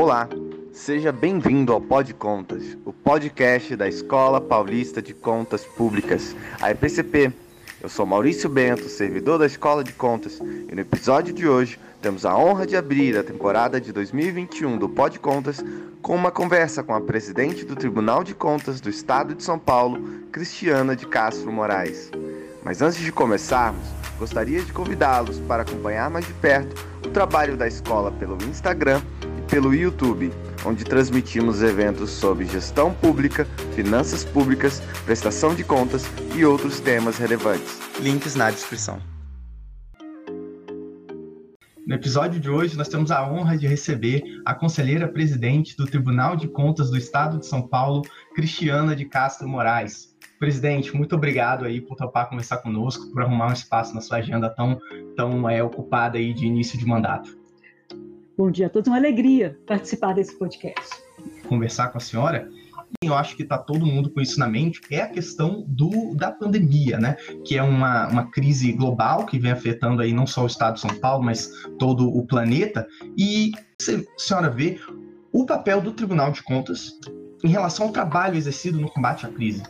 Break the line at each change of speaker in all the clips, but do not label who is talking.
Olá, seja bem-vindo ao Pod Contas, o podcast da Escola Paulista de Contas Públicas, a EPCP. Eu sou Maurício Bento, servidor da Escola de Contas, e no episódio de hoje temos a honra de abrir a temporada de 2021 do Pod Contas com uma conversa com a presidente do Tribunal de Contas do Estado de São Paulo, Cristiana de Castro Moraes. Mas antes de começarmos, gostaria de convidá-los para acompanhar mais de perto o trabalho da escola pelo Instagram pelo YouTube, onde transmitimos eventos sobre gestão pública, finanças públicas, prestação de contas e outros temas relevantes. Links na descrição.
No episódio de hoje, nós temos a honra de receber a conselheira presidente do Tribunal de Contas do Estado de São Paulo, Cristiana de Castro Moraes. Presidente, muito obrigado aí por topar conversar conosco, por arrumar um espaço na sua agenda tão, tão é, ocupada aí de início de mandato.
Bom dia a todos, uma alegria participar desse podcast.
Conversar com a senhora, eu acho que está todo mundo com isso na mente, é a questão do, da pandemia, né? Que é uma, uma crise global que vem afetando aí não só o estado de São Paulo, mas todo o planeta. E a senhora vê o papel do Tribunal de Contas em relação ao trabalho exercido no combate à crise.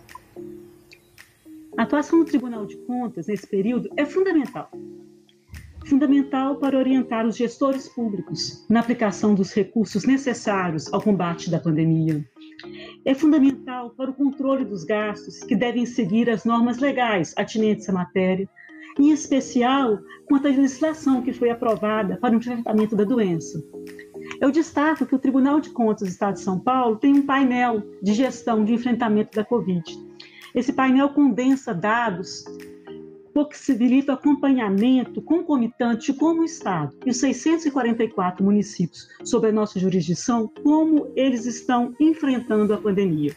A atuação do Tribunal de Contas nesse período é fundamental. Fundamental para orientar os gestores públicos na aplicação dos recursos necessários ao combate da pandemia. É fundamental para o controle dos gastos, que devem seguir as normas legais atinentes à matéria, em especial quanto à legislação que foi aprovada para o tratamento da doença. Eu destaco que o Tribunal de Contas do Estado de São Paulo tem um painel de gestão de enfrentamento da Covid, esse painel condensa dados, possibilita acompanhamento concomitante como o Estado e os 644 municípios sob a nossa jurisdição, como eles estão enfrentando a pandemia.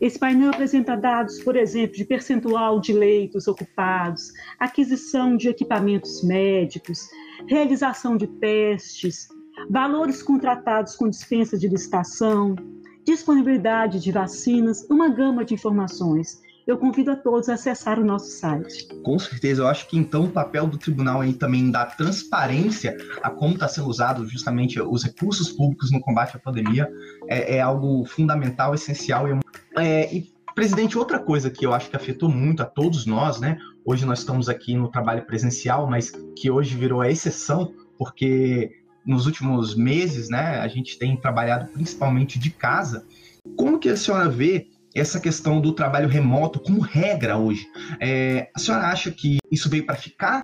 Esse painel apresenta dados, por exemplo, de percentual de leitos ocupados, aquisição de equipamentos médicos, realização de testes, valores contratados com dispensa de licitação, disponibilidade de vacinas, uma gama de informações. Eu convido a todos a acessar o nosso site.
Com certeza, eu acho que então o papel do tribunal aí também dá transparência a como está sendo usado justamente os recursos públicos no combate à pandemia é, é algo fundamental, essencial. E, é, e, presidente, outra coisa que eu acho que afetou muito a todos nós, né? Hoje nós estamos aqui no trabalho presencial, mas que hoje virou a exceção, porque nos últimos meses, né, a gente tem trabalhado principalmente de casa. Como que a senhora vê essa questão do trabalho remoto como regra hoje? É, a senhora acha que isso veio para ficar?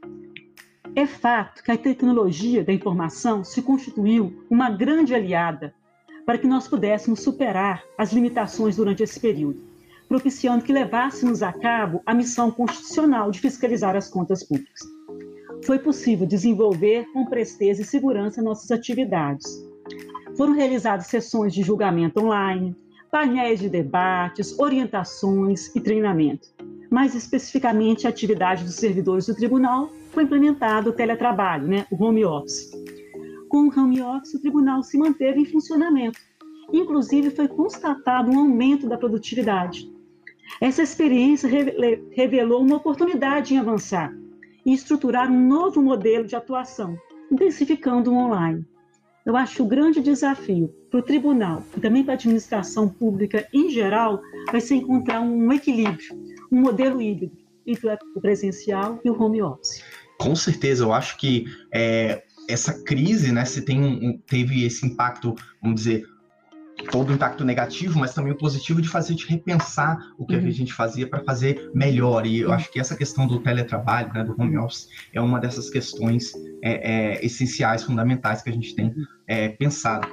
É fato que a tecnologia da informação se constituiu uma grande aliada para que nós pudéssemos superar as limitações durante esse período, propiciando que levássemos a cabo a missão constitucional de fiscalizar as contas públicas foi possível desenvolver com presteza e segurança nossas atividades. Foram realizadas sessões de julgamento online, painéis de debates, orientações e treinamento. Mais especificamente, a atividade dos servidores do tribunal foi implementado o teletrabalho, né, o home office. Com o home office, o tribunal se manteve em funcionamento. Inclusive, foi constatado um aumento da produtividade. Essa experiência revelou uma oportunidade em avançar e estruturar um novo modelo de atuação, intensificando o online. Eu acho que o grande desafio para o tribunal e também para a administração pública em geral vai ser encontrar um equilíbrio, um modelo híbrido entre o presencial e o home office.
Com certeza, eu acho que é, essa crise, né, se tem um, teve esse impacto, vamos dizer, todo o impacto negativo, mas também o positivo de fazer de repensar o que uhum. a gente fazia para fazer melhor. E eu acho que essa questão do teletrabalho, né, do home office, é uma dessas questões é, é, essenciais, fundamentais que a gente tem é, pensado.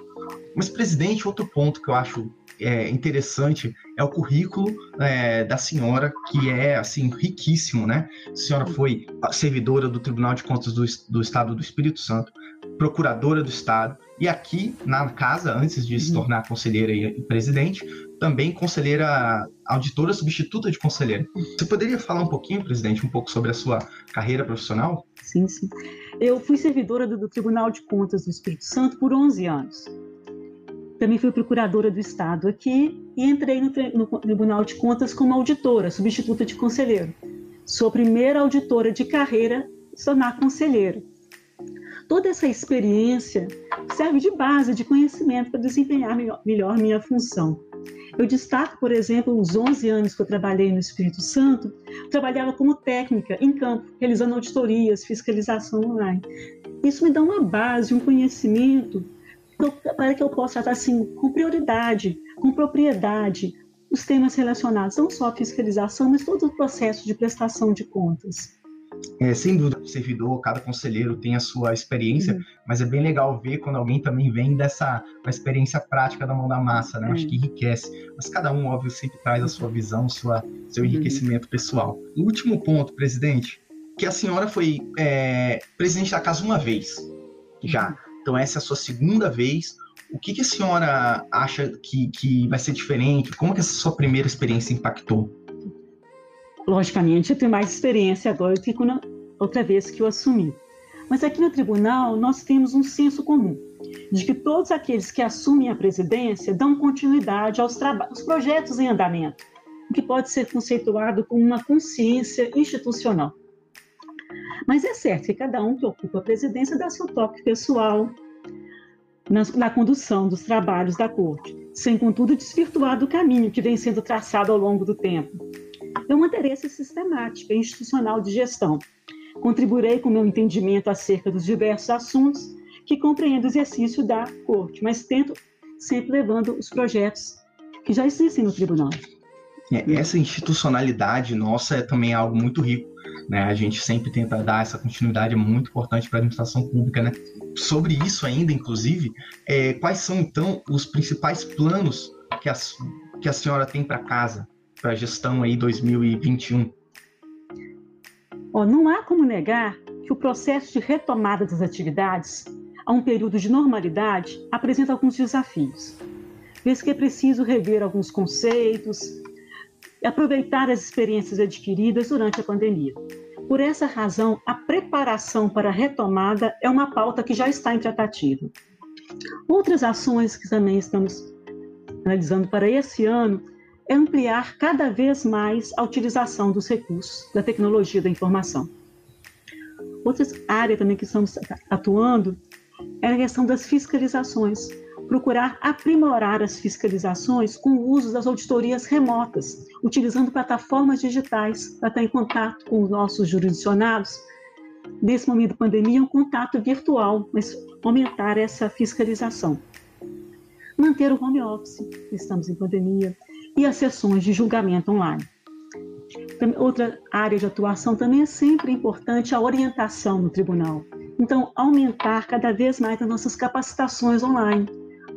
Mas, presidente, outro ponto que eu acho é, interessante é o currículo é, da senhora, que é assim riquíssimo, né? A senhora foi servidora do Tribunal de Contas do, do Estado do Espírito Santo, procuradora do Estado, e aqui na casa, antes de se uhum. tornar conselheira e presidente, também conselheira, auditora substituta de conselheira. Você poderia falar um pouquinho, presidente, um pouco sobre a sua carreira profissional?
Sim, sim. Eu fui servidora do, do Tribunal de Contas do Espírito Santo por 11 anos. Também fui procuradora do Estado aqui e entrei no, no Tribunal de Contas como auditora, substituta de conselheiro. Sou a primeira auditora de carreira a se tornar conselheira toda essa experiência serve de base de conhecimento para desempenhar melhor, minha função. Eu destaco, por exemplo, os 11 anos que eu trabalhei no Espírito Santo, trabalhava como técnica em campo, realizando auditorias, fiscalização online. Isso me dá uma base, um conhecimento para que eu possa tratar assim, com prioridade, com propriedade, os temas relacionados não só à fiscalização, mas todo o processo de prestação de contas.
É, sem dúvida, o servidor, cada conselheiro tem a sua experiência, uhum. mas é bem legal ver quando alguém também vem dessa experiência prática da mão da massa, né? Uhum. Acho que enriquece. Mas cada um, óbvio, sempre traz a sua visão, sua, seu uhum. enriquecimento uhum. pessoal. O último ponto, presidente, que a senhora foi é, presidente da casa uma vez, já. Uhum. Então essa é a sua segunda vez. O que, que a senhora acha que, que vai ser diferente? Como que essa sua primeira experiência impactou?
Logicamente, eu tenho mais experiência agora do que quando, outra vez que eu assumi. Mas aqui no tribunal, nós temos um senso comum de que todos aqueles que assumem a presidência dão continuidade aos, aos projetos em andamento, o que pode ser conceituado como uma consciência institucional. Mas é certo que cada um que ocupa a presidência dá seu toque pessoal na, na condução dos trabalhos da corte, sem contudo desvirtuar do caminho que vem sendo traçado ao longo do tempo eu manterei essa sistemática institucional de gestão. Contribuirei com meu entendimento acerca dos diversos assuntos que compreendo o exercício da corte, mas tento sempre levando os projetos que já existem no tribunal.
É, essa institucionalidade nossa é também algo muito rico. Né? A gente sempre tenta dar essa continuidade, é muito importante para a administração pública. Né? Sobre isso ainda, inclusive, é, quais são então os principais planos que a, que a senhora tem para casa? Para a gestão aí 2021?
Oh, não há como negar que o processo de retomada das atividades a um período de normalidade apresenta alguns desafios. Vez que é preciso rever alguns conceitos e aproveitar as experiências adquiridas durante a pandemia. Por essa razão, a preparação para a retomada é uma pauta que já está em tratativa. Outras ações que também estamos analisando para esse ano é ampliar cada vez mais a utilização dos recursos da tecnologia da informação. Outra área também que estamos atuando é a questão das fiscalizações. Procurar aprimorar as fiscalizações com o uso das auditorias remotas, utilizando plataformas digitais para estar em contato com os nossos jurisdicionados. Nesse momento da pandemia, um contato virtual, mas aumentar essa fiscalização. Manter o home office, estamos em pandemia, e as sessões de julgamento online. Outra área de atuação também é sempre importante a orientação no tribunal. Então, aumentar cada vez mais as nossas capacitações online.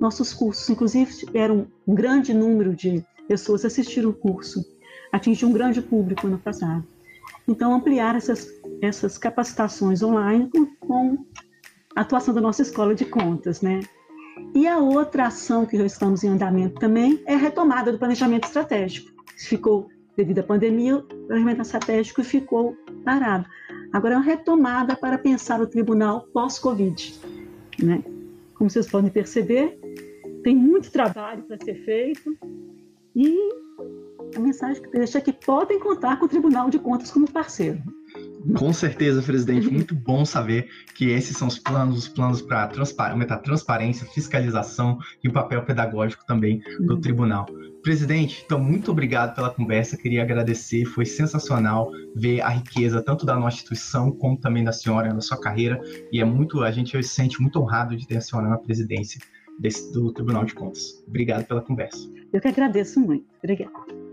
Nossos cursos, inclusive, tiveram um grande número de pessoas assistiram o curso, atingiu um grande público no passado. Então, ampliar essas, essas capacitações online com, com a atuação da nossa escola de contas, né? E a outra ação que já estamos em andamento também é a retomada do planejamento estratégico. Ficou, devido à pandemia, o planejamento estratégico ficou parado. Agora é uma retomada para pensar o tribunal pós-Covid. Né? Como vocês podem perceber, tem muito trabalho para ser feito e a mensagem que deixa é que podem contar com o Tribunal de Contas como parceiro.
Com certeza, presidente. Muito bom saber que esses são os planos, os planos para transpar aumentar a transparência, fiscalização e o papel pedagógico também do uhum. tribunal. Presidente, então muito obrigado pela conversa. Queria agradecer, foi sensacional ver a riqueza tanto da nossa instituição como também da senhora na sua carreira. E é muito, a gente se sente muito honrado de ter a senhora na presidência desse, do Tribunal de Contas. Obrigado pela conversa.
Eu que agradeço muito. Obrigada.